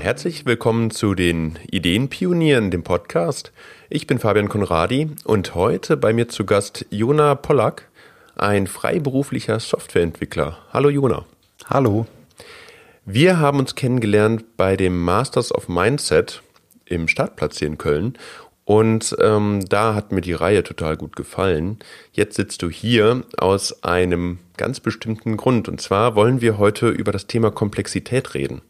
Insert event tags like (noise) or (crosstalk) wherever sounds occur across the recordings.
Herzlich willkommen zu den Ideenpionieren, dem Podcast. Ich bin Fabian Konradi und heute bei mir zu Gast Jona Pollack, ein freiberuflicher Softwareentwickler. Hallo Jona. Hallo. Wir haben uns kennengelernt bei dem Masters of Mindset im Startplatz hier in Köln und ähm, da hat mir die Reihe total gut gefallen. Jetzt sitzt du hier aus einem ganz bestimmten Grund. Und zwar wollen wir heute über das Thema Komplexität reden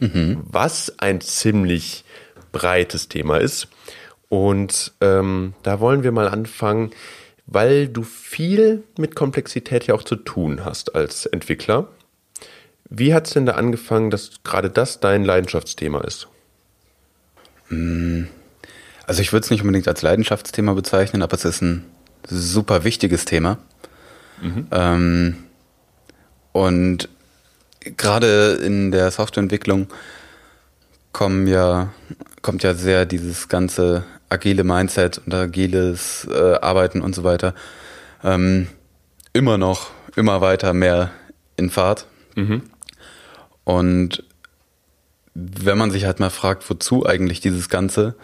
mhm. was ein ziemlich breites Thema ist. Und ähm, da wollen wir mal anfangen, weil du viel mit Komplexität ja auch zu tun hast als Entwickler. Wie hat es denn da angefangen, dass gerade das dein Leidenschaftsthema ist? Hm. Also ich würde es nicht unbedingt als Leidenschaftsthema bezeichnen, aber es ist ein super wichtiges Thema. Mhm. Ähm, und gerade in der Softwareentwicklung kommen ja, kommt ja sehr dieses ganze agile Mindset und agiles äh, Arbeiten und so weiter ähm, immer noch, immer weiter mehr in Fahrt. Mhm. Und wenn man sich halt mal fragt, wozu eigentlich dieses Ganze,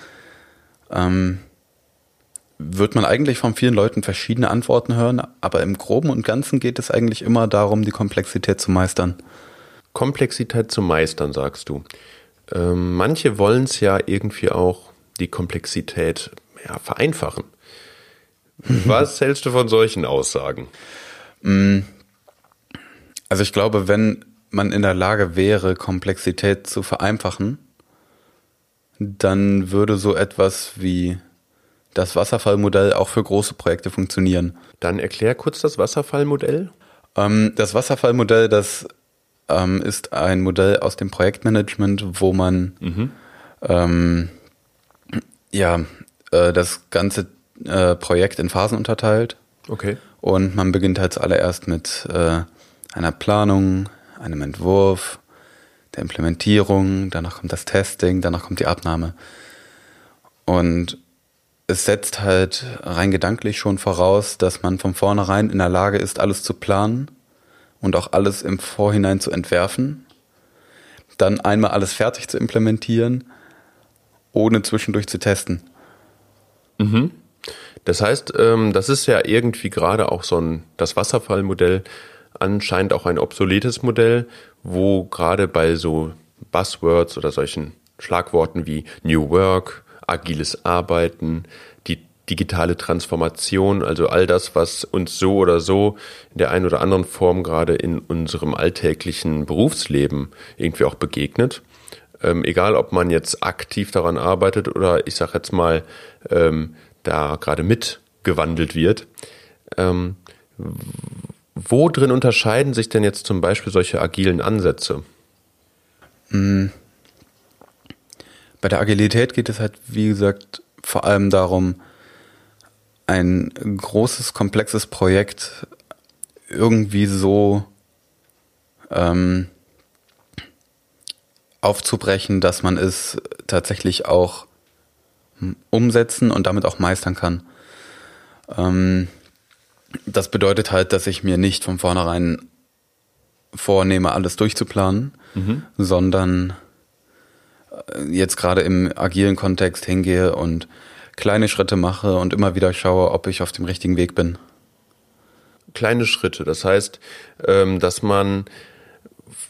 ähm, wird man eigentlich von vielen Leuten verschiedene Antworten hören, aber im Groben und Ganzen geht es eigentlich immer darum, die Komplexität zu meistern. Komplexität zu meistern, sagst du. Ähm, manche wollen es ja irgendwie auch die Komplexität ja, vereinfachen. (laughs) Was hältst du von solchen Aussagen? Mm. Also ich glaube, wenn man in der Lage wäre, Komplexität zu vereinfachen, dann würde so etwas wie das Wasserfallmodell auch für große Projekte funktionieren. Dann erklär kurz das Wasserfallmodell. Ähm, das Wasserfallmodell, das ähm, ist ein Modell aus dem Projektmanagement, wo man mhm. ähm, ja äh, das ganze äh, Projekt in Phasen unterteilt. Okay. Und man beginnt halt zuallererst mit äh, einer Planung, einem Entwurf, der Implementierung, danach kommt das Testing, danach kommt die Abnahme. Und es setzt halt rein gedanklich schon voraus, dass man von vornherein in der Lage ist, alles zu planen und auch alles im Vorhinein zu entwerfen, dann einmal alles fertig zu implementieren, ohne zwischendurch zu testen. Mhm. Das heißt, ähm, das ist ja irgendwie gerade auch so ein, das Wasserfallmodell anscheinend auch ein obsoletes Modell, wo gerade bei so Buzzwords oder solchen Schlagworten wie New Work, agiles Arbeiten, die digitale Transformation, also all das, was uns so oder so in der einen oder anderen Form gerade in unserem alltäglichen Berufsleben irgendwie auch begegnet. Ähm, egal, ob man jetzt aktiv daran arbeitet oder ich sage jetzt mal, ähm, da gerade mitgewandelt wird. Ähm, wo drin unterscheiden sich denn jetzt zum Beispiel solche agilen Ansätze? Hm. Bei der Agilität geht es halt, wie gesagt, vor allem darum, ein großes, komplexes Projekt irgendwie so ähm, aufzubrechen, dass man es tatsächlich auch umsetzen und damit auch meistern kann. Ähm, das bedeutet halt, dass ich mir nicht von vornherein vornehme, alles durchzuplanen, mhm. sondern jetzt gerade im agilen Kontext hingehe und kleine Schritte mache und immer wieder schaue, ob ich auf dem richtigen Weg bin. Kleine Schritte, das heißt, ähm, dass man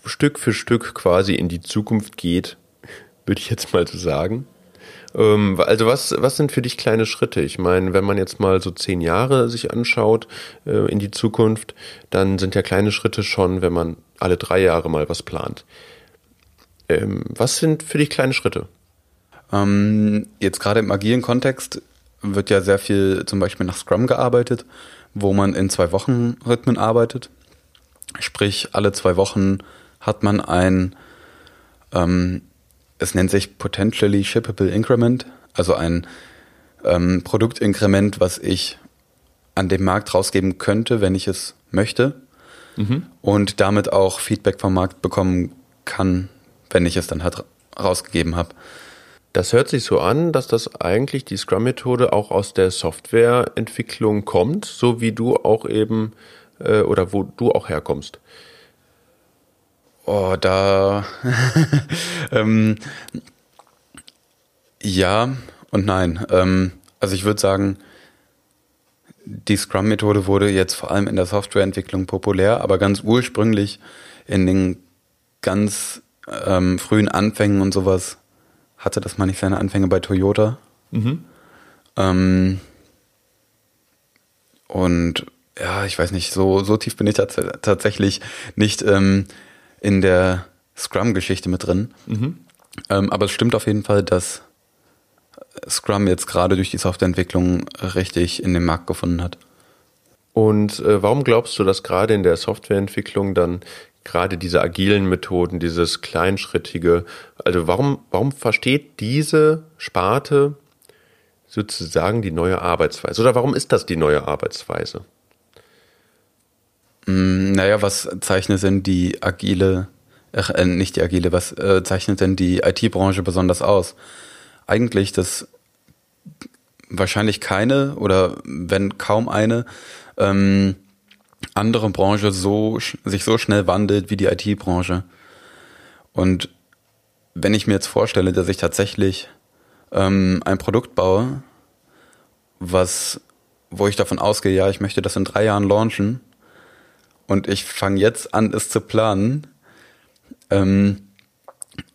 Stück für Stück quasi in die Zukunft geht, (laughs) würde ich jetzt mal so sagen. Ähm, also was, was sind für dich kleine Schritte? Ich meine, wenn man jetzt mal so zehn Jahre sich anschaut äh, in die Zukunft, dann sind ja kleine Schritte schon, wenn man alle drei Jahre mal was plant. Ähm, was sind für dich kleine Schritte? Ähm, jetzt gerade im agilen Kontext wird ja sehr viel zum Beispiel nach Scrum gearbeitet, wo man in zwei Wochen Rhythmen arbeitet. Sprich, alle zwei Wochen hat man ein, ähm, es nennt sich Potentially Shippable Increment, also ein ähm, Produktinkrement, was ich an dem Markt rausgeben könnte, wenn ich es möchte. Mhm. Und damit auch Feedback vom Markt bekommen kann, wenn ich es dann halt rausgegeben habe. Das hört sich so an, dass das eigentlich die Scrum-Methode auch aus der Softwareentwicklung kommt, so wie du auch eben äh, oder wo du auch herkommst. Oh, da. (laughs) ähm, ja und nein. Ähm, also ich würde sagen, die Scrum-Methode wurde jetzt vor allem in der Softwareentwicklung populär, aber ganz ursprünglich in den ganz ähm, frühen Anfängen und sowas hatte das mal nicht seine Anfänge bei Toyota. Mhm. Ähm, und ja, ich weiß nicht, so, so tief bin ich tats tatsächlich nicht ähm, in der Scrum-Geschichte mit drin. Mhm. Ähm, aber es stimmt auf jeden Fall, dass Scrum jetzt gerade durch die Softwareentwicklung richtig in den Markt gefunden hat. Und äh, warum glaubst du, dass gerade in der Softwareentwicklung dann gerade diese agilen Methoden, dieses kleinschrittige, also warum, warum versteht diese Sparte sozusagen die neue Arbeitsweise? Oder warum ist das die neue Arbeitsweise? Mm, naja, was zeichnet denn die agile, äh, nicht die agile, was äh, zeichnet denn die IT-Branche besonders aus? Eigentlich, dass wahrscheinlich keine oder wenn kaum eine ähm, andere Branche so sich so schnell wandelt wie die IT-Branche. Und wenn ich mir jetzt vorstelle, dass ich tatsächlich ähm, ein Produkt baue, was, wo ich davon ausgehe, ja, ich möchte das in drei Jahren launchen, und ich fange jetzt an, es zu planen. Ähm,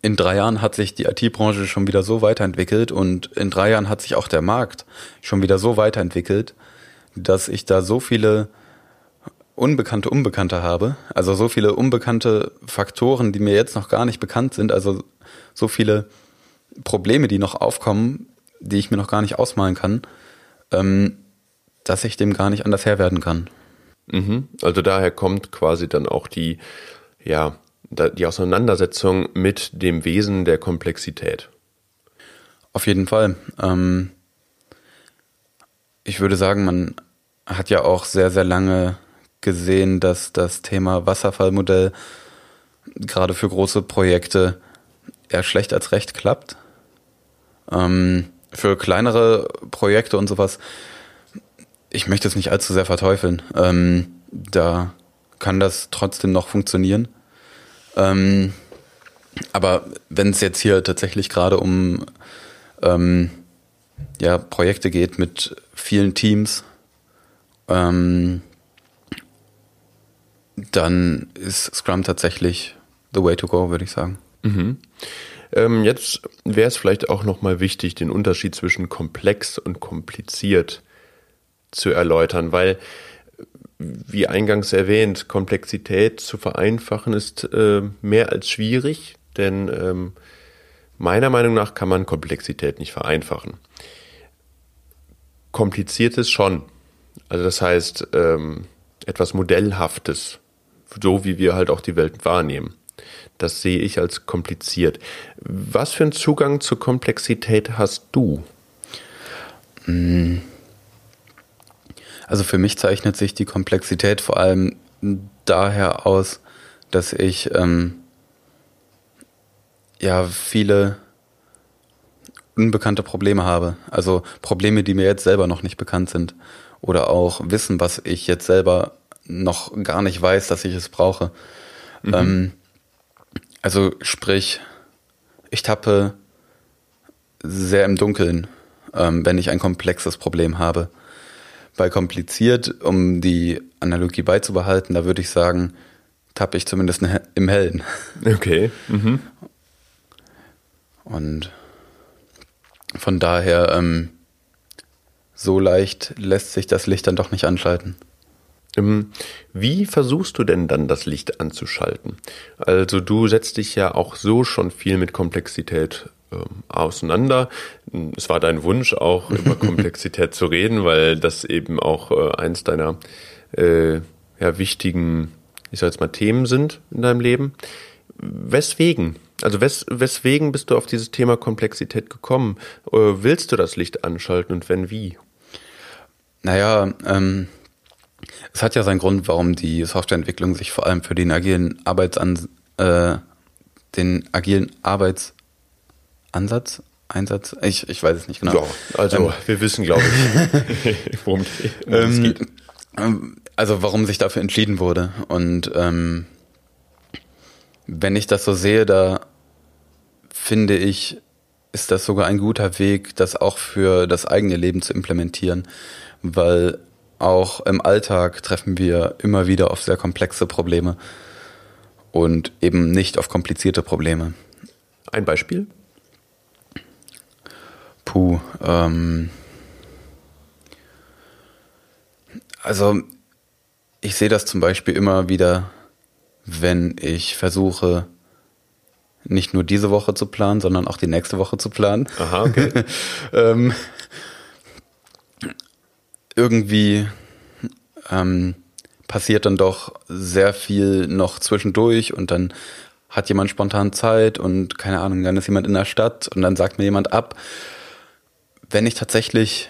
in drei Jahren hat sich die IT-Branche schon wieder so weiterentwickelt und in drei Jahren hat sich auch der Markt schon wieder so weiterentwickelt, dass ich da so viele unbekannte Unbekannte habe, also so viele unbekannte Faktoren, die mir jetzt noch gar nicht bekannt sind, also so viele Probleme, die noch aufkommen, die ich mir noch gar nicht ausmalen kann, ähm, dass ich dem gar nicht anders Herr werden kann. Mhm. Also daher kommt quasi dann auch die, ja, die Auseinandersetzung mit dem Wesen der Komplexität. Auf jeden Fall. Ähm, ich würde sagen, man hat ja auch sehr, sehr lange gesehen, dass das Thema Wasserfallmodell gerade für große Projekte eher schlecht als recht klappt. Ähm, für kleinere Projekte und sowas ich möchte es nicht allzu sehr verteufeln. Ähm, da kann das trotzdem noch funktionieren. Ähm, aber wenn es jetzt hier tatsächlich gerade um ähm, ja, Projekte geht mit vielen Teams, ähm, dann ist Scrum tatsächlich the way to go, würde ich sagen. Mhm. Ähm, jetzt wäre es vielleicht auch nochmal wichtig, den Unterschied zwischen komplex und kompliziert zu erläutern, weil, wie eingangs erwähnt, Komplexität zu vereinfachen ist äh, mehr als schwierig, denn ähm, meiner Meinung nach kann man Komplexität nicht vereinfachen. Kompliziertes schon. Also das heißt, ähm, etwas Modellhaftes, so wie wir halt auch die Welt wahrnehmen. Das sehe ich als kompliziert. Was für einen Zugang zur Komplexität hast du? Also für mich zeichnet sich die Komplexität vor allem daher aus, dass ich ähm, ja viele unbekannte Probleme habe. Also Probleme, die mir jetzt selber noch nicht bekannt sind. Oder auch Wissen, was ich jetzt selber noch gar nicht weiß, dass ich es brauche. Mhm. Ähm, also sprich, ich tappe sehr im Dunkeln, ähm, wenn ich ein komplexes Problem habe. Bei kompliziert, um die Analogie beizubehalten, da würde ich sagen, tappe ich zumindest im Hellen. (laughs) Okay. Mhm. Und von daher, ähm, so leicht lässt sich das Licht dann doch nicht anschalten. Wie versuchst du denn dann das Licht anzuschalten? Also du setzt dich ja auch so schon viel mit Komplexität ähm, auseinander. Es war dein Wunsch, auch (laughs) über Komplexität zu reden, weil das eben auch äh, eins deiner äh, ja, wichtigen, ich sag jetzt mal, Themen sind in deinem Leben. Weswegen? Also wes weswegen bist du auf dieses Thema Komplexität gekommen? Äh, willst du das Licht anschalten und wenn wie? Naja, ähm, es hat ja seinen Grund, warum die Softwareentwicklung sich vor allem für den agilen Arbeitsan äh, den agilen Arbeits Ansatz, Einsatz? Ich, ich weiß es nicht genau. Ja, also ähm, wir wissen, glaube ich, (laughs) worum es ähm, geht. Ähm, also warum sich dafür entschieden wurde. Und ähm, wenn ich das so sehe, da finde ich, ist das sogar ein guter Weg, das auch für das eigene Leben zu implementieren, weil auch im Alltag treffen wir immer wieder auf sehr komplexe Probleme und eben nicht auf komplizierte Probleme. Ein Beispiel? Puh, ähm, also ich sehe das zum Beispiel immer wieder, wenn ich versuche, nicht nur diese Woche zu planen, sondern auch die nächste Woche zu planen. Aha, okay. (laughs) ähm, irgendwie ähm, passiert dann doch sehr viel noch zwischendurch und dann hat jemand spontan Zeit und keine Ahnung, dann ist jemand in der Stadt und dann sagt mir jemand ab. Wenn ich tatsächlich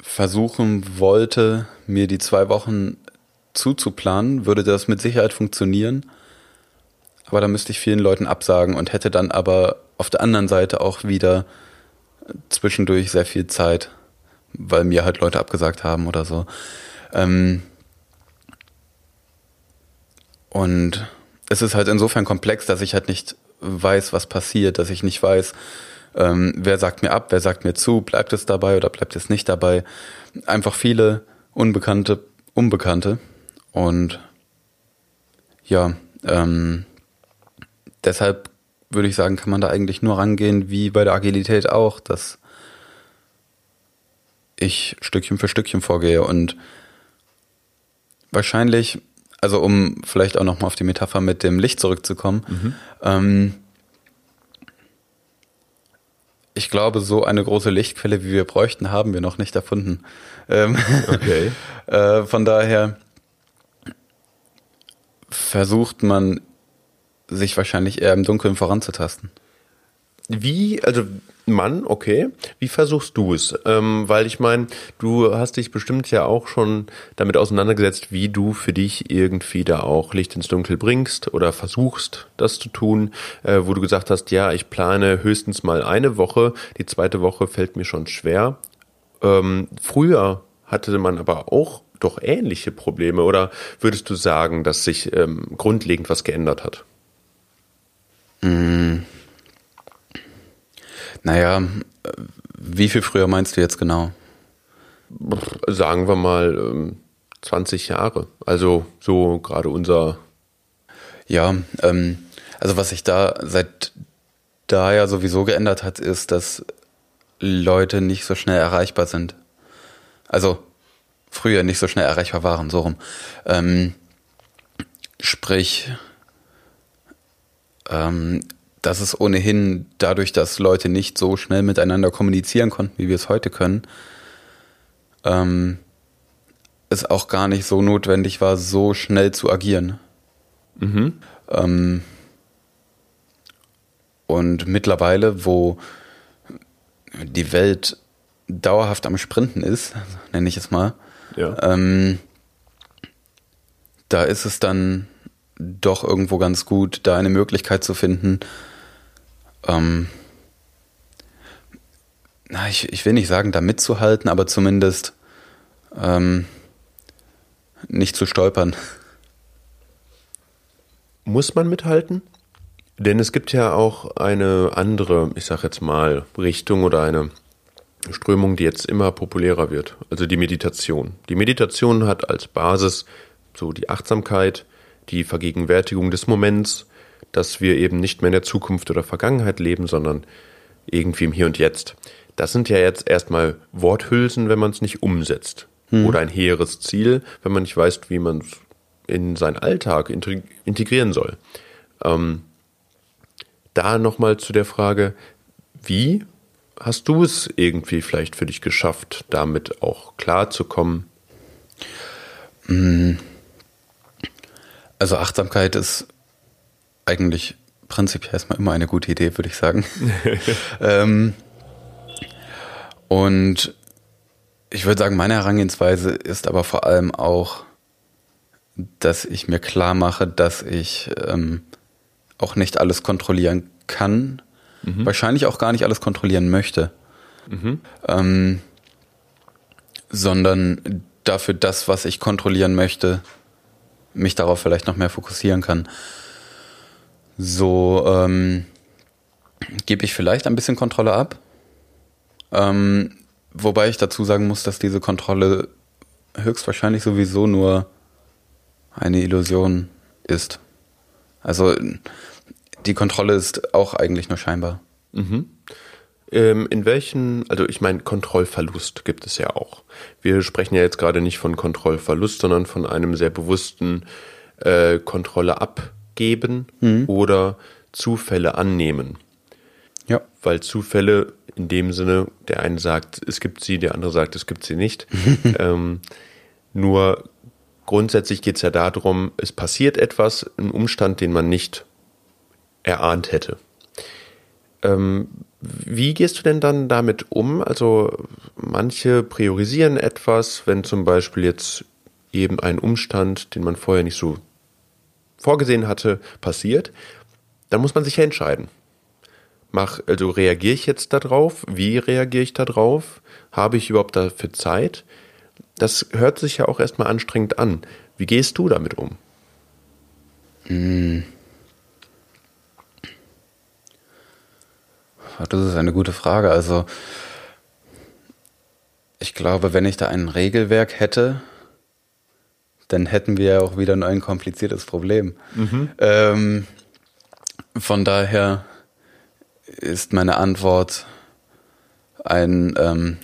versuchen wollte, mir die zwei Wochen zuzuplanen, würde das mit Sicherheit funktionieren. Aber da müsste ich vielen Leuten absagen und hätte dann aber auf der anderen Seite auch wieder zwischendurch sehr viel Zeit, weil mir halt Leute abgesagt haben oder so. Ähm und es ist halt insofern komplex, dass ich halt nicht weiß, was passiert, dass ich nicht weiß, ähm, wer sagt mir ab, wer sagt mir zu, bleibt es dabei oder bleibt es nicht dabei. Einfach viele unbekannte, unbekannte und ja, ähm, deshalb würde ich sagen, kann man da eigentlich nur rangehen, wie bei der Agilität auch, dass ich Stückchen für Stückchen vorgehe und wahrscheinlich, also um vielleicht auch nochmal auf die Metapher mit dem Licht zurückzukommen, mhm. ähm, ich glaube, so eine große Lichtquelle, wie wir bräuchten, haben wir noch nicht erfunden. Ähm, okay. (laughs) äh, von daher versucht man sich wahrscheinlich eher im Dunkeln voranzutasten. Wie, also Mann, okay. Wie versuchst du es? Ähm, weil ich meine, du hast dich bestimmt ja auch schon damit auseinandergesetzt, wie du für dich irgendwie da auch Licht ins Dunkel bringst oder versuchst, das zu tun, äh, wo du gesagt hast, ja, ich plane höchstens mal eine Woche, die zweite Woche fällt mir schon schwer. Ähm, früher hatte man aber auch doch ähnliche Probleme oder würdest du sagen, dass sich ähm, grundlegend was geändert hat? Mmh. Naja, wie viel früher meinst du jetzt genau? Sagen wir mal 20 ähm, Jahre. Also so gerade unser. Ja, ähm, also was sich da seit da ja sowieso geändert hat, ist, dass Leute nicht so schnell erreichbar sind. Also früher nicht so schnell erreichbar waren, so rum. Ähm, sprich, ähm, dass es ohnehin dadurch, dass Leute nicht so schnell miteinander kommunizieren konnten, wie wir es heute können, ähm, es auch gar nicht so notwendig war, so schnell zu agieren. Mhm. Ähm, und mittlerweile, wo die Welt dauerhaft am Sprinten ist, (laughs) nenne ich es mal, ja. ähm, da ist es dann doch irgendwo ganz gut, da eine Möglichkeit zu finden, ähm, na, ich, ich will nicht sagen, da mitzuhalten, aber zumindest ähm, nicht zu stolpern. Muss man mithalten? Denn es gibt ja auch eine andere, ich sag jetzt mal, Richtung oder eine Strömung, die jetzt immer populärer wird. Also die Meditation. Die Meditation hat als Basis so die Achtsamkeit, die Vergegenwärtigung des Moments, dass wir eben nicht mehr in der Zukunft oder Vergangenheit leben, sondern irgendwie im Hier und Jetzt. Das sind ja jetzt erstmal Worthülsen, wenn man es nicht umsetzt. Hm. Oder ein hehres Ziel, wenn man nicht weiß, wie man es in seinen Alltag integrieren soll. Ähm, da nochmal zu der Frage, wie hast du es irgendwie vielleicht für dich geschafft, damit auch klarzukommen? Hm. Also Achtsamkeit ist eigentlich prinzipiell erstmal immer eine gute Idee, würde ich sagen. (laughs) ähm, und ich würde sagen, meine Herangehensweise ist aber vor allem auch, dass ich mir klar mache, dass ich ähm, auch nicht alles kontrollieren kann, mhm. wahrscheinlich auch gar nicht alles kontrollieren möchte, mhm. ähm, sondern dafür das, was ich kontrollieren möchte, mich darauf vielleicht noch mehr fokussieren kann. So ähm, gebe ich vielleicht ein bisschen Kontrolle ab. Ähm, wobei ich dazu sagen muss, dass diese Kontrolle höchstwahrscheinlich sowieso nur eine Illusion ist. Also die Kontrolle ist auch eigentlich nur scheinbar. Mhm. Ähm, in welchen, also ich meine, Kontrollverlust gibt es ja auch. Wir sprechen ja jetzt gerade nicht von Kontrollverlust, sondern von einem sehr bewussten äh, Kontrolle abgeben mhm. oder Zufälle annehmen. Ja. Weil Zufälle in dem Sinne, der eine sagt, es gibt sie, der andere sagt, es gibt sie nicht. (laughs) ähm, nur grundsätzlich geht es ja darum, es passiert etwas, ein Umstand, den man nicht erahnt hätte. Ähm, wie gehst du denn dann damit um? Also manche priorisieren etwas, wenn zum Beispiel jetzt eben ein Umstand, den man vorher nicht so vorgesehen hatte, passiert, dann muss man sich ja entscheiden. Mach, also reagiere ich jetzt darauf? Wie reagiere ich darauf? Habe ich überhaupt dafür Zeit? Das hört sich ja auch erstmal anstrengend an. Wie gehst du damit um? Hm. Das ist eine gute Frage. Also, ich glaube, wenn ich da ein Regelwerk hätte, dann hätten wir ja auch wieder ein kompliziertes Problem. Mhm. Ähm, von daher ist meine Antwort ein, ähm,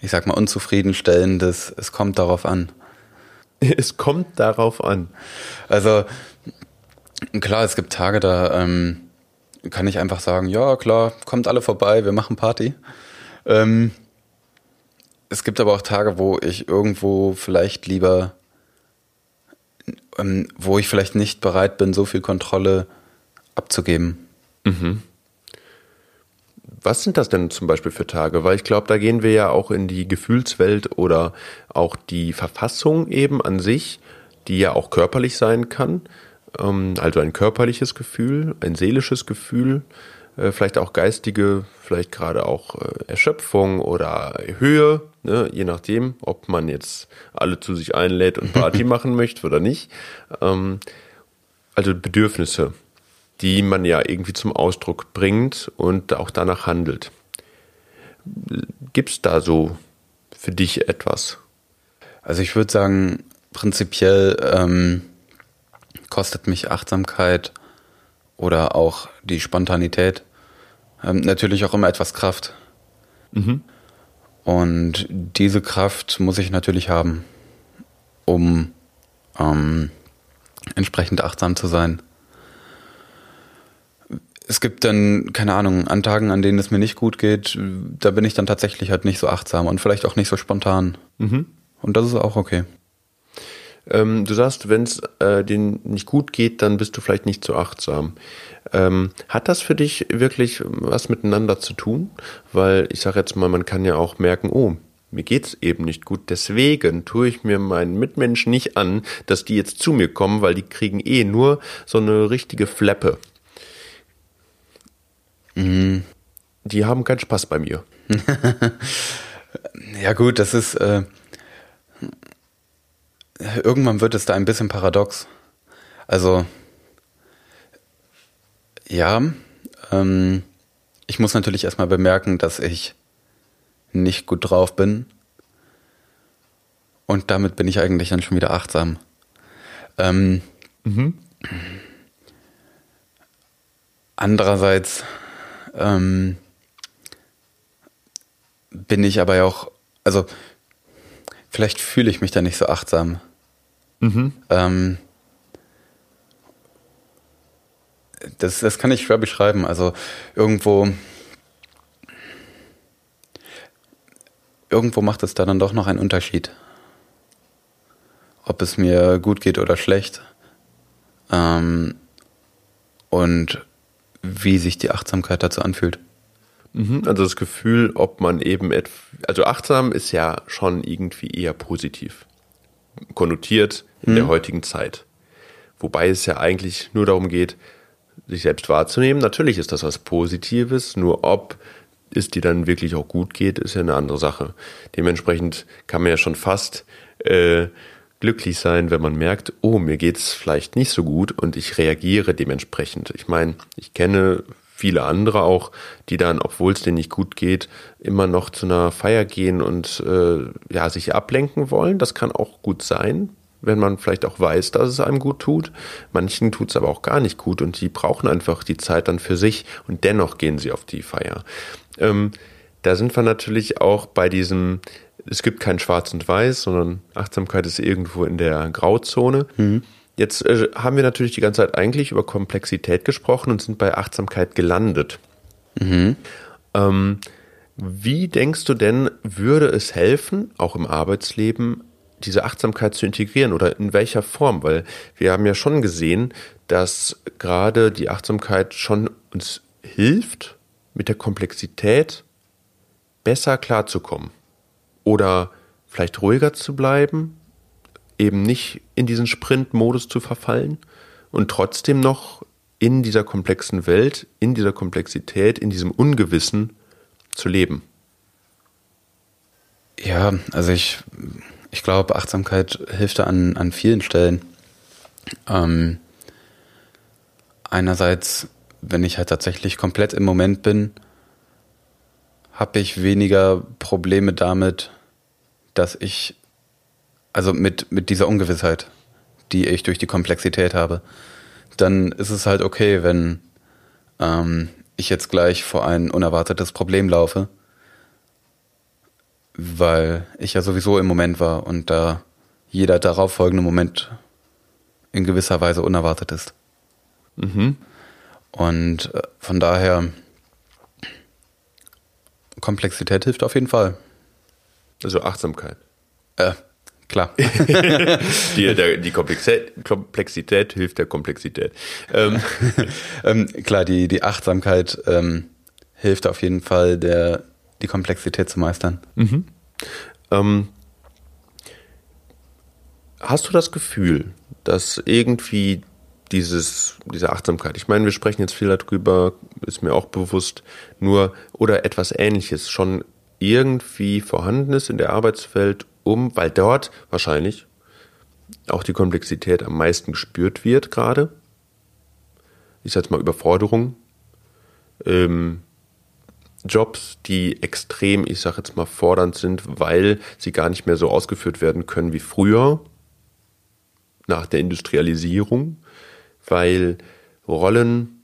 ich sag mal, unzufriedenstellendes, es kommt darauf an. (laughs) Es kommt darauf an. Also, klar, es gibt Tage, da ähm, kann ich einfach sagen, ja klar, kommt alle vorbei, wir machen Party. Ähm, es gibt aber auch Tage, wo ich irgendwo vielleicht lieber, ähm, wo ich vielleicht nicht bereit bin, so viel Kontrolle abzugeben. Mhm. Was sind das denn zum Beispiel für Tage? Weil ich glaube, da gehen wir ja auch in die Gefühlswelt oder auch die Verfassung eben an sich, die ja auch körperlich sein kann. Ähm, also ein körperliches Gefühl, ein seelisches Gefühl, vielleicht auch geistige, vielleicht gerade auch äh, Erschöpfung oder Höhe, ne, je nachdem, ob man jetzt alle zu sich einlädt und Party (laughs) machen möchte oder nicht. Ähm, also Bedürfnisse, die man ja irgendwie zum Ausdruck bringt und auch danach handelt. Gibt es da so für dich etwas? Also ich würde sagen, prinzipiell ähm, kostet mich Achtsamkeit oder auch die Spontanität ähm, natürlich auch immer etwas Kraft. Mhm. Und diese Kraft muss ich natürlich haben, um ähm, entsprechend achtsam zu sein. Es gibt dann, keine Ahnung, an Tagen, an denen es mir nicht gut geht, da bin ich dann tatsächlich halt nicht so achtsam und vielleicht auch nicht so spontan. Mhm. Und das ist auch okay. Ähm, du sagst, wenn es äh, denen nicht gut geht, dann bist du vielleicht nicht so achtsam. Ähm, hat das für dich wirklich was miteinander zu tun? Weil ich sage jetzt mal, man kann ja auch merken, oh, mir geht's eben nicht gut. Deswegen tue ich mir meinen Mitmenschen nicht an, dass die jetzt zu mir kommen, weil die kriegen eh nur so eine richtige Fleppe. Mhm. Die haben keinen Spaß bei mir. (laughs) ja gut, das ist äh, irgendwann wird es da ein bisschen paradox. Also, ja, ähm, ich muss natürlich erstmal bemerken, dass ich nicht gut drauf bin. Und damit bin ich eigentlich dann schon wieder achtsam. Ähm, mhm. Andererseits ähm, bin ich aber ja auch, also vielleicht fühle ich mich da nicht so achtsam. Mhm. Ähm, das, das kann ich schwer beschreiben. Also irgendwo, irgendwo macht es da dann doch noch einen Unterschied. Ob es mir gut geht oder schlecht. Ähm, und wie sich die Achtsamkeit dazu anfühlt. Mhm, also das Gefühl, ob man eben, also achtsam ist ja schon irgendwie eher positiv konnotiert in hm. der heutigen Zeit. Wobei es ja eigentlich nur darum geht, sich selbst wahrzunehmen. Natürlich ist das was Positives, nur ob es dir dann wirklich auch gut geht, ist ja eine andere Sache. Dementsprechend kann man ja schon fast äh, glücklich sein, wenn man merkt, oh, mir geht's vielleicht nicht so gut und ich reagiere dementsprechend. Ich meine, ich kenne viele andere auch, die dann, obwohl es denen nicht gut geht, immer noch zu einer Feier gehen und äh, ja, sich ablenken wollen. Das kann auch gut sein, wenn man vielleicht auch weiß, dass es einem gut tut. Manchen tut es aber auch gar nicht gut und die brauchen einfach die Zeit dann für sich und dennoch gehen sie auf die Feier. Ähm, da sind wir natürlich auch bei diesem, es gibt kein Schwarz und Weiß, sondern Achtsamkeit ist irgendwo in der Grauzone. Mhm. Jetzt äh, haben wir natürlich die ganze Zeit eigentlich über Komplexität gesprochen und sind bei Achtsamkeit gelandet. Mhm. Ähm, wie denkst du denn, würde es helfen, auch im Arbeitsleben, diese Achtsamkeit zu integrieren oder in welcher Form? Weil wir haben ja schon gesehen, dass gerade die Achtsamkeit schon uns hilft, mit der Komplexität besser klarzukommen. Oder vielleicht ruhiger zu bleiben, eben nicht in diesen Sprint-Modus zu verfallen und trotzdem noch in dieser komplexen Welt, in dieser Komplexität, in diesem Ungewissen zu leben. Ja, also ich, ich glaube, Achtsamkeit hilft da an, an vielen Stellen. Ähm, einerseits, wenn ich halt tatsächlich komplett im Moment bin, habe ich weniger Probleme damit, dass ich also mit, mit dieser Ungewissheit, die ich durch die Komplexität habe, dann ist es halt okay, wenn ähm, ich jetzt gleich vor ein unerwartetes Problem laufe, weil ich ja sowieso im Moment war und da jeder darauf folgende Moment in gewisser Weise unerwartet ist. Mhm. Und äh, von daher, Komplexität hilft auf jeden Fall. Also Achtsamkeit. Äh, Klar. (laughs) die, der, die Komplexität, Komplexität, hilft der Komplexität. Ähm. (laughs) ähm, klar, die, die Achtsamkeit ähm, hilft auf jeden Fall, der, die Komplexität zu meistern. Mhm. Ähm, hast du das Gefühl, dass irgendwie dieses, diese Achtsamkeit, ich meine, wir sprechen jetzt viel darüber, ist mir auch bewusst, nur oder etwas ähnliches schon irgendwie vorhanden ist in der Arbeitswelt um, weil dort wahrscheinlich auch die Komplexität am meisten gespürt wird gerade. Ich sage jetzt mal Überforderung. Ähm, Jobs, die extrem, ich sage jetzt mal, fordernd sind, weil sie gar nicht mehr so ausgeführt werden können wie früher, nach der Industrialisierung, weil Rollen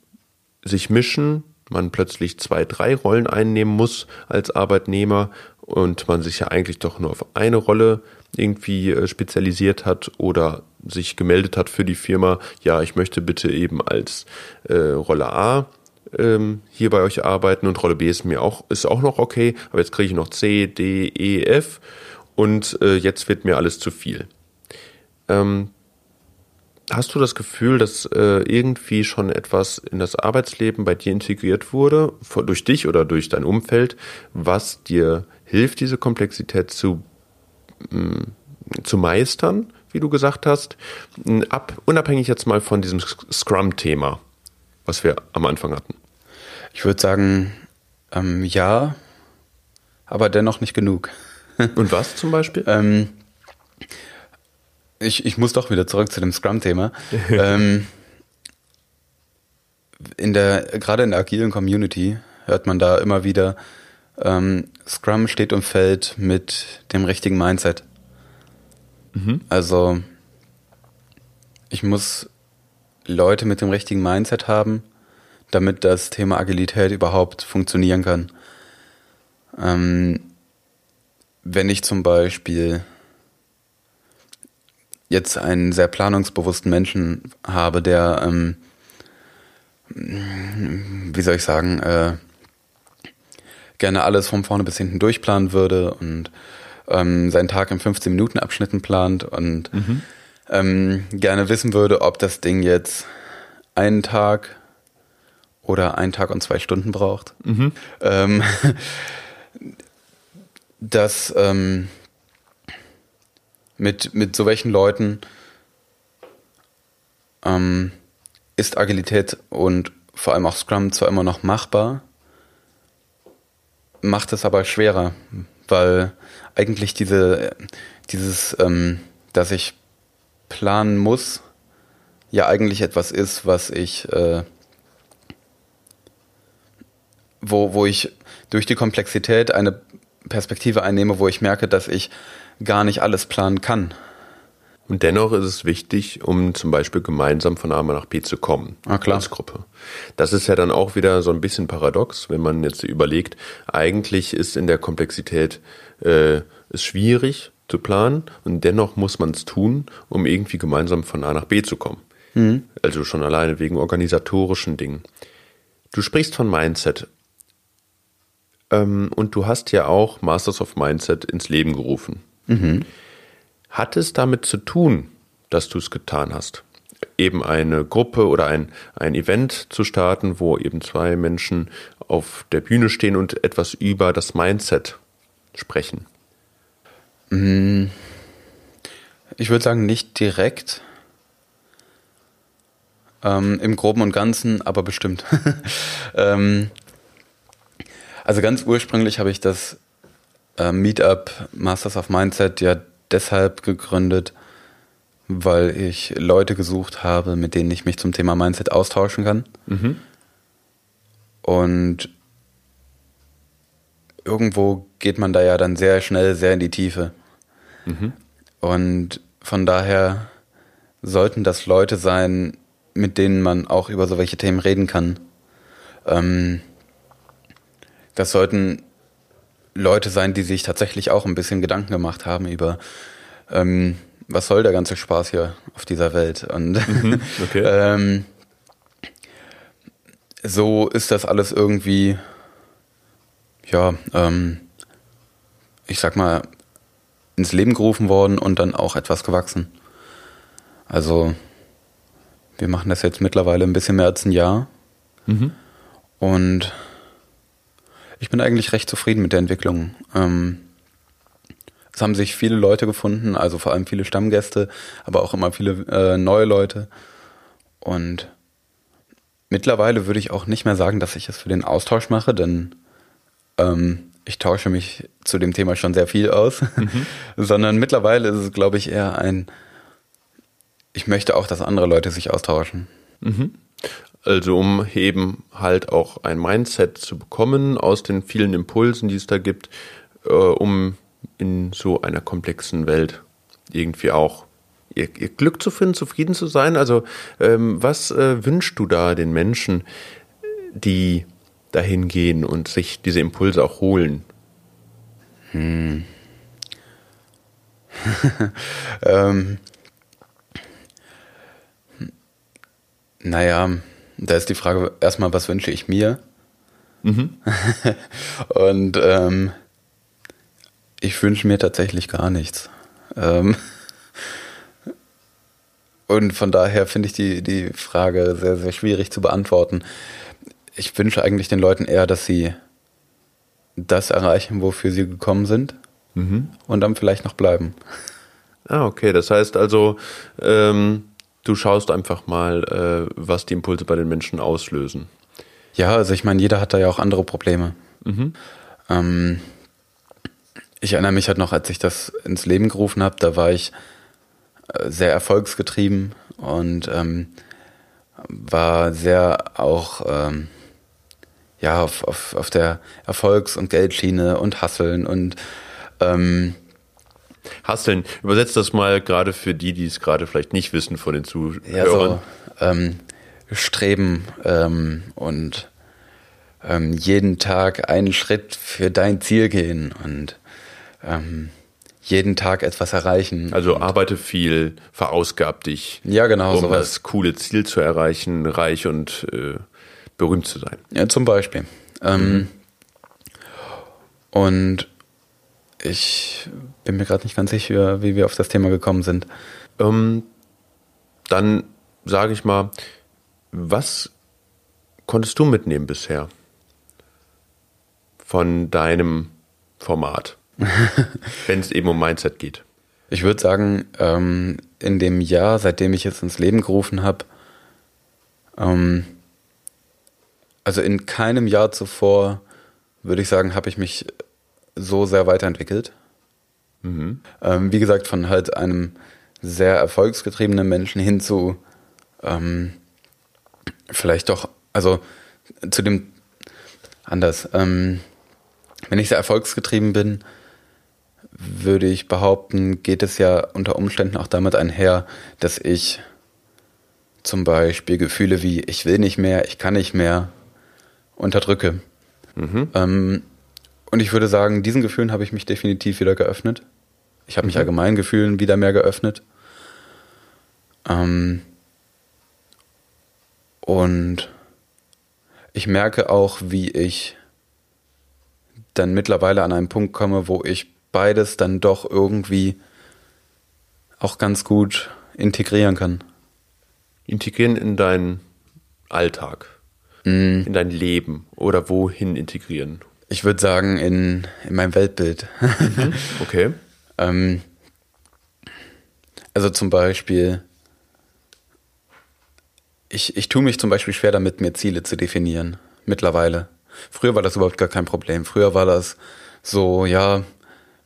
sich mischen, man plötzlich zwei, drei Rollen einnehmen muss als Arbeitnehmer und man sich ja eigentlich doch nur auf eine Rolle irgendwie äh, spezialisiert hat oder sich gemeldet hat für die Firma, ja, ich möchte bitte eben als äh, Rolle A ähm, hier bei euch arbeiten und Rolle B ist mir auch, ist auch noch okay, aber jetzt kriege ich noch C, D, E, F und äh, jetzt wird mir alles zu viel. Ähm, Hast du das Gefühl, dass äh, irgendwie schon etwas in das Arbeitsleben bei dir integriert wurde, durch dich oder durch dein Umfeld, was dir hilft, diese Komplexität zu, mh, mm, zu meistern, wie du gesagt hast? Ab, unabhängig jetzt mal von diesem Scrum-Thema, was wir am Anfang hatten. Ich würde sagen, ähm, ja, aber dennoch nicht genug. (laughs) Und was zum Beispiel? ähm, ich, ich muss doch wieder zurück zu dem Scrum-Thema. (laughs) ähm, in der, gerade in der agilen Community hört man da immer wieder, ähm, Scrum steht und fällt mit dem richtigen Mindset. Mhm. Also ich muss Leute mit dem richtigen Mindset haben, damit das Thema Agilität überhaupt funktionieren kann. Ähm, wenn ich zum Beispiel jetzt einen sehr planungsbewussten Menschen habe, der, ähm, wie soll ich sagen, äh, gerne alles von vorne bis hinten durchplanen würde und ähm, seinen Tag in 15 Minuten Abschnitten plant und mhm. ähm, gerne wissen würde, ob das Ding jetzt einen Tag oder einen Tag und zwei Stunden braucht. Mhm. Ähm, dass ähm, mit, mit so welchen Leuten ähm, ist Agilität und vor allem auch Scrum zwar immer noch machbar, macht es aber schwerer, weil eigentlich diese, dieses, ähm, dass ich planen muss, ja eigentlich etwas ist, was ich, äh, wo, wo ich durch die Komplexität eine Perspektive einnehme, wo ich merke, dass ich gar nicht alles planen kann. Und dennoch ist es wichtig, um zum Beispiel gemeinsam von A nach B zu kommen ah, klar. als Gruppe. Das ist ja dann auch wieder so ein bisschen paradox, wenn man jetzt überlegt, eigentlich ist in der Komplexität äh, es schwierig zu planen und dennoch muss man es tun, um irgendwie gemeinsam von A nach B zu kommen. Mhm. Also schon alleine wegen organisatorischen Dingen. Du sprichst von Mindset. Ähm, und du hast ja auch Masters of Mindset ins Leben gerufen. Mhm. Hat es damit zu tun, dass du es getan hast? Eben eine Gruppe oder ein, ein Event zu starten, wo eben zwei Menschen auf der Bühne stehen und etwas über das Mindset sprechen? Mm, ich würde sagen, nicht direkt. Ähm, Im Groben und Ganzen, aber bestimmt. (laughs) ähm, also ganz ursprünglich habe ich das äh, Meetup Masters of Mindset ja deshalb gegründet, weil ich Leute gesucht habe, mit denen ich mich zum Thema Mindset austauschen kann. Mhm. Und irgendwo geht man da ja dann sehr schnell sehr in die Tiefe. Mhm. Und von daher sollten das Leute sein, mit denen man auch über so welche Themen reden kann. Ähm, das sollten Leute sein, die sich tatsächlich auch ein bisschen Gedanken gemacht haben über, ähm, was soll der ganze Spaß hier auf dieser Welt? Und mhm, okay. (laughs) ähm, so ist das alles irgendwie, ja, ähm, ich sag mal, ins Leben gerufen worden und dann auch etwas gewachsen. Also, wir machen das jetzt mittlerweile ein bisschen mehr als ein Jahr. Mhm. Und ich bin eigentlich recht zufrieden mit der Entwicklung. Ähm, es haben sich viele Leute gefunden, also vor allem viele Stammgäste, aber auch immer viele äh, neue Leute. Und mittlerweile würde ich auch nicht mehr sagen, dass ich es für den Austausch mache, denn ähm, ich tausche mich zu dem Thema schon sehr viel aus, mhm. (laughs) sondern mittlerweile ist es, glaube ich, eher ein, ich möchte auch, dass andere Leute sich austauschen. Mhm. Also um eben halt auch ein Mindset zu bekommen aus den vielen Impulsen, die es da gibt, äh, um in so einer komplexen Welt irgendwie auch ihr, ihr Glück zu finden, zufrieden zu sein. Also ähm, was äh, wünschst du da den Menschen, die dahin gehen und sich diese Impulse auch holen? Hm. (laughs) ähm. Naja, da ist die Frage erstmal, was wünsche ich mir? Mhm. (laughs) Und ähm, ich wünsche mir tatsächlich gar nichts. Ähm, und von daher finde ich die, die Frage sehr, sehr schwierig zu beantworten. Ich wünsche eigentlich den Leuten eher, dass sie das erreichen, wofür sie gekommen sind mhm. und dann vielleicht noch bleiben. Ah, okay. Das heißt also, ähm, du schaust einfach mal, äh, was die Impulse bei den Menschen auslösen. Ja, also ich meine, jeder hat da ja auch andere Probleme. Mhm. Ähm, ich erinnere mich halt noch, als ich das ins Leben gerufen habe, da war ich äh, sehr erfolgsgetrieben und ähm, war sehr auch ähm, ja auf, auf, auf der Erfolgs- und Geldschiene und Hasseln und ähm, Hasseln. Übersetzt das mal gerade für die, die es gerade vielleicht nicht wissen von den Zuhörern. Ja, so, ähm, streben ähm, und ähm, jeden Tag einen Schritt für dein Ziel gehen und ähm, jeden Tag etwas erreichen. Also arbeite viel, verausgab dich. Ja, genau. Um sowas. das coole Ziel zu erreichen, reich und äh, berühmt zu sein. Ja, zum Beispiel. Ähm, mhm. Und ich bin mir gerade nicht ganz sicher, wie wir auf das Thema gekommen sind. Ähm, dann sage ich mal, was konntest du mitnehmen bisher von deinem Format, (laughs) wenn es eben um Mindset geht? Ich würde sagen, ähm, in dem Jahr, seitdem ich es ins Leben gerufen habe, ähm, also in keinem Jahr zuvor, würde ich sagen, habe ich mich so sehr weiterentwickelt. Mhm. Ähm, wie gesagt, von halt einem sehr erfolgsgetriebenen Menschen hin zu ähm, vielleicht doch, also zu dem anders. Ähm, wenn ich sehr erfolgsgetrieben bin, würde ich behaupten, geht es ja unter Umständen auch damit einher, dass ich zum Beispiel Gefühle wie ich will nicht mehr, ich kann nicht mehr unterdrücke. Mhm. Ähm, und ich würde sagen, diesen Gefühlen habe ich mich definitiv wieder geöffnet. Ich habe mich mhm. allgemein Gefühlen wieder mehr geöffnet. Ähm, und ich merke auch, wie ich dann mittlerweile an einen Punkt komme, wo ich beides dann doch irgendwie auch ganz gut integrieren kann. Integrieren in deinen Alltag, mm. in dein Leben oder wohin integrieren? Ich würde sagen, in, in mein Weltbild. Mhm. (laughs) Okay. Ähm, also zum Beispiel, ich, ich tue mich zum Beispiel schwer damit, mir Ziele zu definieren. Mittlerweile. Früher war das überhaupt gar kein Problem. Früher war das so, ja,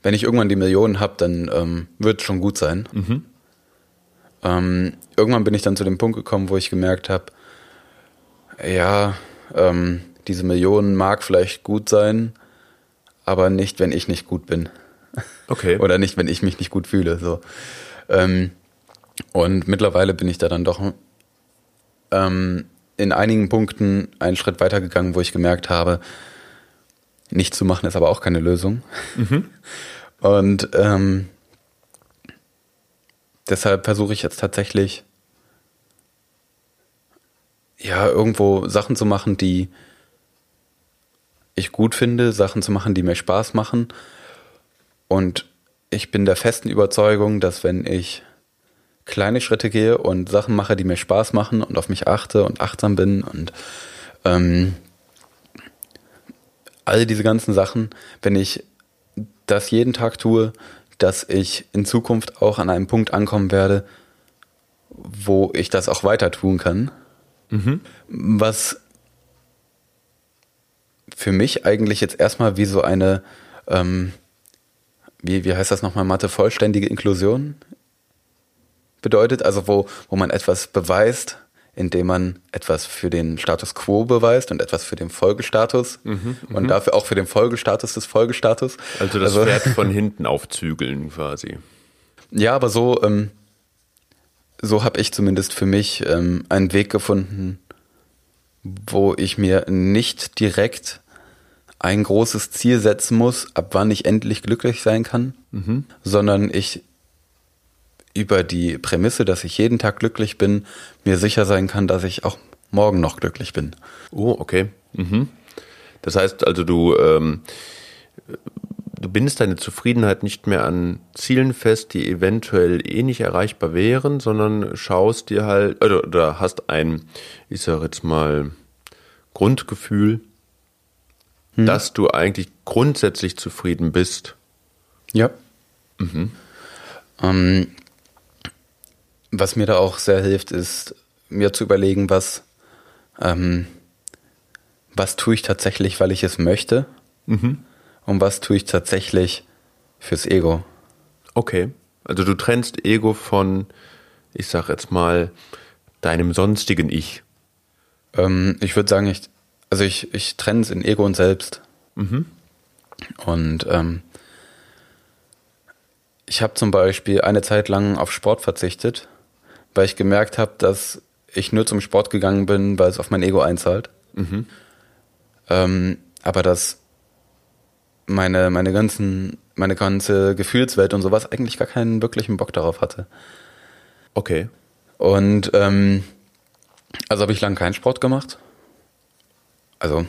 wenn ich irgendwann die Millionen habe, dann ähm, wird es schon gut sein. Mhm. Ähm, irgendwann bin ich dann zu dem Punkt gekommen, wo ich gemerkt habe, ja, ähm, diese Millionen mag vielleicht gut sein, aber nicht, wenn ich nicht gut bin. Okay. Oder nicht, wenn ich mich nicht gut fühle. So. Ähm, und mittlerweile bin ich da dann doch ähm, in einigen Punkten einen Schritt weitergegangen, wo ich gemerkt habe, nicht zu machen ist aber auch keine Lösung. Mhm. (laughs) Und ähm, deshalb versuche ich jetzt tatsächlich, ja, irgendwo Sachen zu machen, die ich gut finde, Sachen zu machen, die mir Spaß machen. Und ich bin der festen Überzeugung, dass wenn ich kleine Schritte gehe und Sachen mache, die mir Spaß machen und auf mich achte und achtsam bin und ähm, all diese ganzen Sachen, wenn ich das jeden Tag tue, dass ich in Zukunft auch an einem Punkt ankommen werde, wo ich das auch weiter tun kann. Mhm. Was für mich eigentlich jetzt erstmal wie so eine, ähm, wie, wie heißt das nochmal, Mathe, vollständige Inklusion bedeutet, also wo, wo man etwas beweist, indem man etwas für den Status quo beweist und etwas für den Folgestatus mhm, und mhm. dafür auch für den Folgestatus des Folgestatus. Also das also, Pferd von (laughs) hinten aufzügeln quasi. Ja, aber so, ähm, so habe ich zumindest für mich ähm, einen Weg gefunden, wo ich mir nicht direkt ein großes Ziel setzen muss, ab wann ich endlich glücklich sein kann, mhm. sondern ich über die Prämisse, dass ich jeden Tag glücklich bin, mir sicher sein kann, dass ich auch morgen noch glücklich bin. Oh, okay. Mhm. Das heißt also, du, ähm, du bindest deine Zufriedenheit nicht mehr an Zielen fest, die eventuell eh nicht erreichbar wären, sondern schaust dir halt, oder, oder hast ein, ich sag jetzt mal, Grundgefühl, hm. dass du eigentlich grundsätzlich zufrieden bist. Ja. Mhm. Ähm, was mir da auch sehr hilft, ist mir zu überlegen, was, ähm, was tue ich tatsächlich, weil ich es möchte mhm. und was tue ich tatsächlich fürs Ego. Okay, also du trennst Ego von, ich sag jetzt mal, deinem sonstigen Ich. Ähm, ich würde sagen, ich, also ich, ich trenne es in Ego und Selbst. Mhm. Und ähm, ich habe zum Beispiel eine Zeit lang auf Sport verzichtet, weil ich gemerkt habe, dass ich nur zum Sport gegangen bin, weil es auf mein Ego einzahlt. Mhm. Ähm, aber dass meine, meine ganzen, meine ganze Gefühlswelt und sowas eigentlich gar keinen wirklichen Bock darauf hatte. Okay. Und ähm, also habe ich lang keinen Sport gemacht. Also,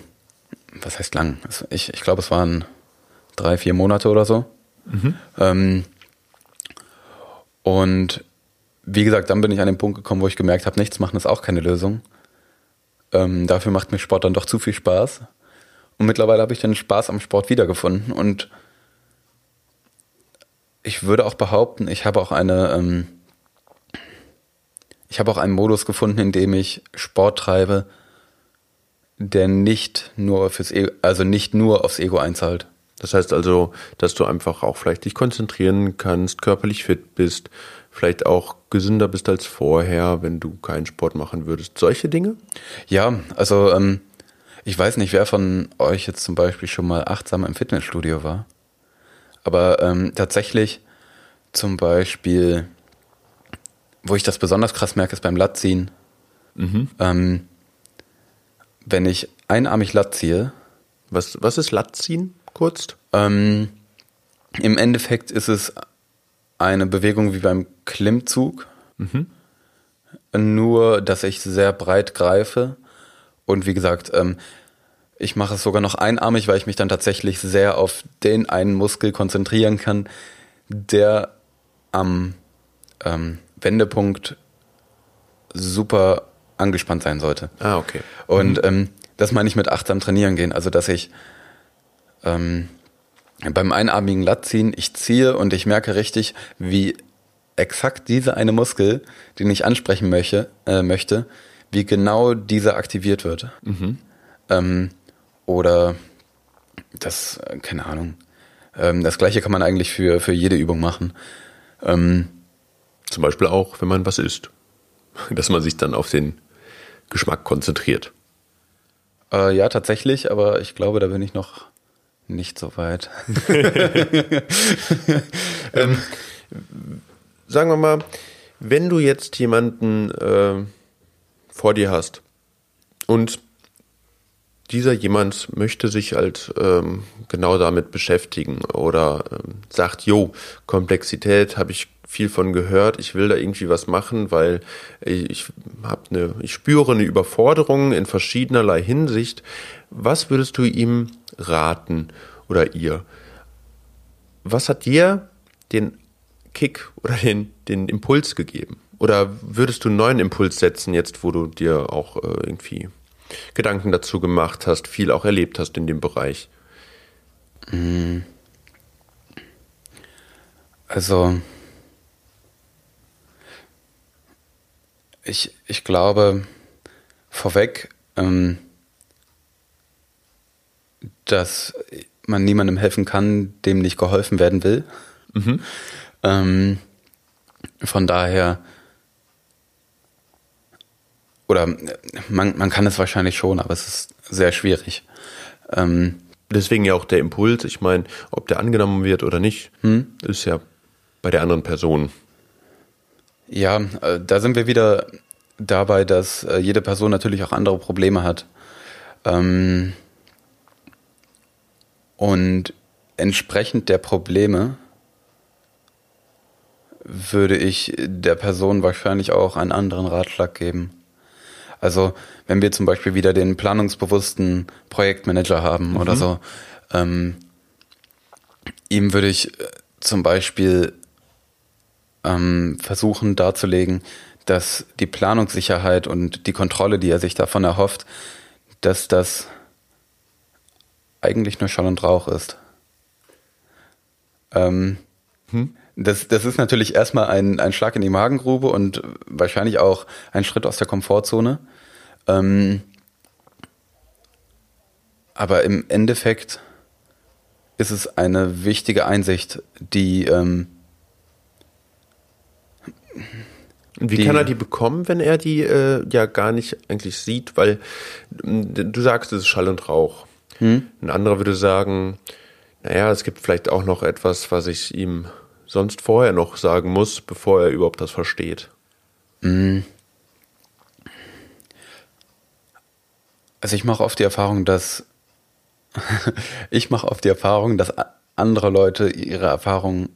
was heißt lang? Also ich, ich glaube, es waren drei, vier Monate oder so. Mhm. Ähm, und wie gesagt, dann bin ich an den Punkt gekommen, wo ich gemerkt habe, nichts machen ist auch keine Lösung. Ähm, dafür macht mir Sport dann doch zu viel Spaß. Und mittlerweile habe ich den Spaß am Sport wiedergefunden. Und ich würde auch behaupten, ich habe auch eine, ähm, ich habe auch einen Modus gefunden, in dem ich Sport treibe, der nicht nur fürs Ego, also nicht nur aufs Ego einzahlt. Das heißt also, dass du einfach auch vielleicht dich konzentrieren kannst, körperlich fit bist, vielleicht auch gesünder bist als vorher, wenn du keinen Sport machen würdest. Solche Dinge? Ja, also ähm, ich weiß nicht, wer von euch jetzt zum Beispiel schon mal achtsam im Fitnessstudio war. Aber ähm, tatsächlich zum Beispiel, wo ich das besonders krass merke, ist beim Latziehen. Mhm. Ähm, wenn ich einarmig Latt ziehe. Was, was ist Latziehen, kurz? Ähm, Im Endeffekt ist es eine Bewegung wie beim Klimmzug. Mhm. Nur, dass ich sehr breit greife. Und wie gesagt, ähm, ich mache es sogar noch einarmig, weil ich mich dann tatsächlich sehr auf den einen Muskel konzentrieren kann, der am ähm, Wendepunkt super angespannt sein sollte. Ah, okay. Und mhm. ähm, das meine ich mit achtsam trainieren gehen. Also, dass ich ähm, beim einarmigen Latt ziehen, ich ziehe und ich merke richtig, wie exakt dieser eine Muskel, den ich ansprechen möchte, äh, möchte wie genau dieser aktiviert wird. Mhm. Ähm, oder das, äh, keine Ahnung. Ähm, das gleiche kann man eigentlich für, für jede Übung machen. Ähm, Zum Beispiel auch, wenn man was isst. Dass man sich dann auf den Geschmack konzentriert. Äh, ja, tatsächlich, aber ich glaube, da bin ich noch nicht so weit. (laughs) ähm, sagen wir mal, wenn du jetzt jemanden äh, vor dir hast und dieser jemand möchte sich halt ähm, genau damit beschäftigen oder ähm, sagt, jo, Komplexität habe ich viel von gehört, ich will da irgendwie was machen, weil ich habe eine, ich spüre eine Überforderung in verschiedenerlei Hinsicht. Was würdest du ihm raten oder ihr? Was hat dir den Kick oder den, den Impuls gegeben? Oder würdest du einen neuen Impuls setzen, jetzt wo du dir auch äh, irgendwie Gedanken dazu gemacht hast, viel auch erlebt hast in dem Bereich? Also, ich, ich glaube, vorweg, ähm, dass man niemandem helfen kann, dem nicht geholfen werden will. Mhm. Ähm, von daher, oder man, man kann es wahrscheinlich schon, aber es ist sehr schwierig. Ähm, Deswegen ja auch der Impuls. Ich meine, ob der angenommen wird oder nicht, hm? ist ja bei der anderen Person. Ja, äh, da sind wir wieder dabei, dass äh, jede Person natürlich auch andere Probleme hat. Ähm, und entsprechend der Probleme würde ich der Person wahrscheinlich auch einen anderen Ratschlag geben. Also wenn wir zum Beispiel wieder den planungsbewussten Projektmanager haben mhm. oder so, ähm, ihm würde ich äh, zum Beispiel ähm, versuchen darzulegen, dass die Planungssicherheit und die Kontrolle, die er sich davon erhofft, dass das eigentlich nur Schall und Rauch ist. Ähm, hm? das, das ist natürlich erstmal ein, ein Schlag in die Magengrube und wahrscheinlich auch ein Schritt aus der Komfortzone. Ähm, aber im Endeffekt ist es eine wichtige Einsicht, die. Ähm, wie die, kann er die bekommen, wenn er die äh, ja gar nicht eigentlich sieht? Weil du sagst, es ist Schall und Rauch. Hm? Ein anderer würde sagen, naja, es gibt vielleicht auch noch etwas, was ich ihm sonst vorher noch sagen muss, bevor er überhaupt das versteht? Mm. Also ich mache oft die Erfahrung, dass (laughs) ich mache oft die Erfahrung, dass andere Leute ihre Erfahrungen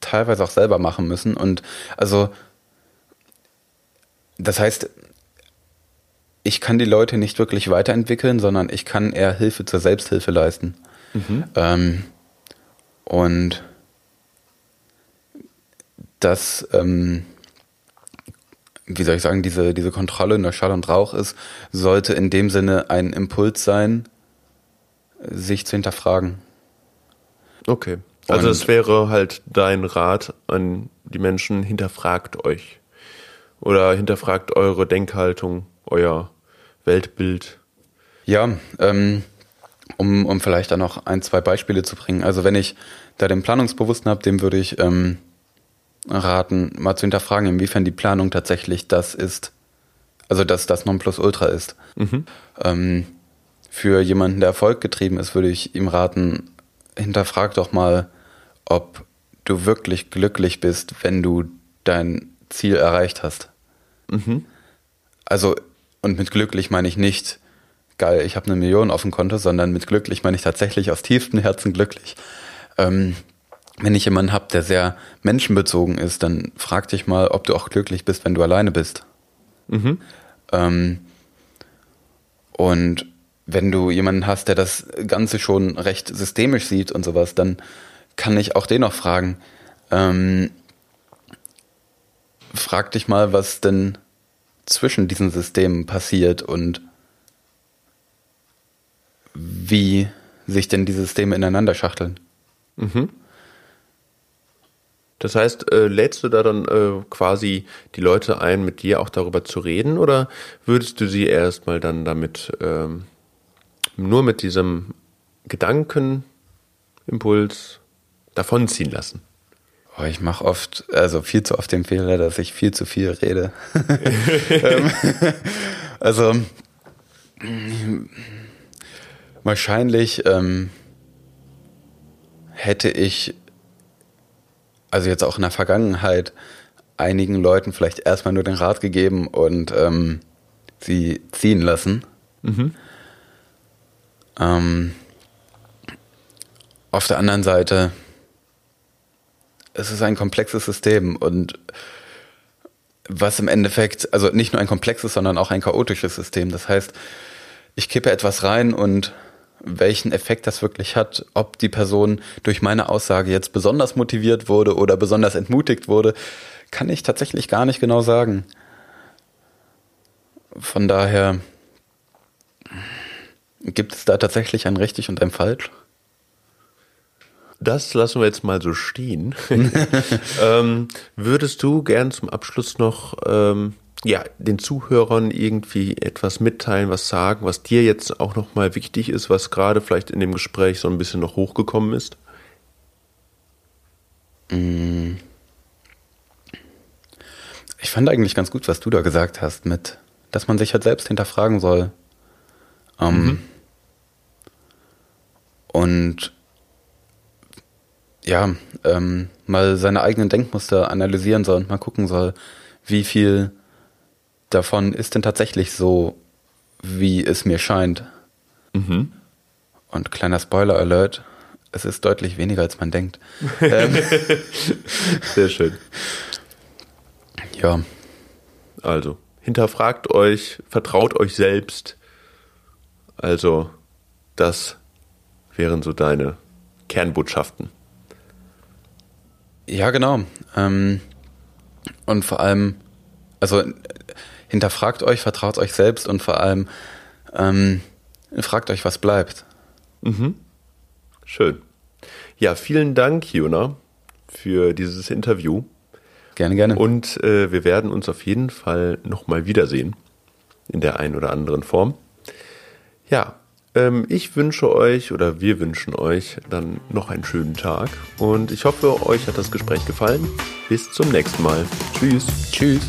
teilweise auch selber machen müssen und also das heißt, ich kann die Leute nicht wirklich weiterentwickeln, sondern ich kann eher Hilfe zur Selbsthilfe leisten. Mhm. Ähm, und dass, ähm, wie soll ich sagen, diese, diese Kontrolle nur Schall und Rauch ist, sollte in dem Sinne ein Impuls sein, sich zu hinterfragen. Okay. Also es wäre halt dein Rat an die Menschen, hinterfragt euch. Oder hinterfragt eure Denkhaltung, euer Weltbild. Ja, ähm, Um, um vielleicht dann noch ein, zwei Beispiele zu bringen. Also wenn ich da den Planungsbewussten habe, dem würde ich ähm, raten, mal zu hinterfragen, inwiefern die Planung tatsächlich das ist, also dass das Nonplusultra ist. Mhm. Ähm, für jemanden, der Erfolg getrieben ist, würde ich ihm raten, hinterfrag doch mal, ob du wirklich glücklich bist, wenn du dein Ziel erreicht hast. Mhm. Also, und mit glücklich meine ich nicht, geil, ich habe eine Million auf dem Konto, sondern mit glücklich meine ich tatsächlich aus tiefstem Herzen glücklich. Ähm, wenn ich jemanden habe, der sehr menschenbezogen ist, dann frag dich mal, ob du auch glücklich bist, wenn du alleine bist. Mhm. Ähm, und wenn du jemanden hast, der das Ganze schon recht systemisch sieht und sowas, dann kann ich auch den noch fragen. Ähm, frag dich mal, was denn zwischen diesen Systemen passiert und wie sich denn die Systeme ineinander schachteln. Mhm. Das heißt, äh, lädst du da dann äh, quasi die Leute ein, mit dir auch darüber zu reden, oder würdest du sie erstmal dann damit ähm, nur mit diesem Gedankenimpuls davonziehen lassen? Ich mache oft, also viel zu oft den Fehler, dass ich viel zu viel rede. (laughs) Ähm, (laughs) also wahrscheinlich ähm, hätte ich also jetzt auch in der Vergangenheit einigen Leuten vielleicht erstmal nur den Rat gegeben und ähm, sie ziehen lassen. Mhm. Ähm, auf der anderen Seite, es ist ein komplexes System und was im Endeffekt, also nicht nur ein komplexes, sondern auch ein chaotisches System. Das heißt, ich kippe etwas rein und welchen Effekt das wirklich hat, ob die Person durch meine Aussage jetzt besonders motiviert wurde oder besonders entmutigt wurde, kann ich tatsächlich gar nicht genau sagen. Von daher gibt es da tatsächlich ein richtig und ein falsch? Das lassen wir jetzt mal so stehen. (laughs) ähm, würdest du gern zum Abschluss noch ähm, ja, den Zuhörern irgendwie etwas mitteilen, was sagen, was dir jetzt auch nochmal wichtig ist, was gerade vielleicht in dem Gespräch so ein bisschen noch hochgekommen ist? Mm. Ich fand eigentlich ganz gut, was du da gesagt hast, mit, dass man sich halt selbst hinterfragen soll. Ähm, mhm. Und ja, ähm, mal seine eigenen Denkmuster analysieren soll und mal gucken soll, wie viel davon ist denn tatsächlich so, wie es mir scheint. Mhm. Und kleiner Spoiler-Alert, es ist deutlich weniger, als man denkt. (laughs) Ähm, Sehr schön. Ja. Also, hinterfragt euch, vertraut euch selbst. Also, das wären so deine Kernbotschaften. Ja, genau. Ähm, und vor allem, also hinterfragt euch, vertraut euch selbst und vor allem ähm, fragt euch, was bleibt. Mhm. Schön. Ja, vielen Dank, Jona, für dieses Interview. Gerne, gerne. Und äh, wir werden uns auf jeden Fall nochmal wiedersehen. In der einen oder anderen Form. Ja, ich wünsche euch oder wir wünschen euch dann noch einen schönen Tag. Und ich hoffe, euch hat das Gespräch gefallen. Bis zum nächsten Mal. Tschüss. Tschüss.